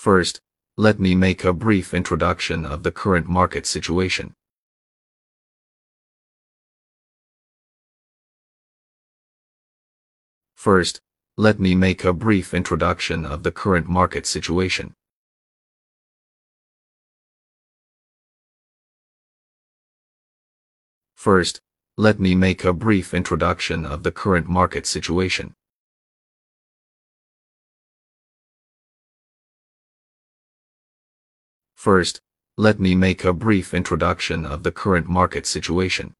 First, let me make a brief introduction of the current market situation. First, let me make a brief introduction of the current market situation. First, let me make a brief introduction of the current market situation. First, let me make a brief introduction of the current market situation.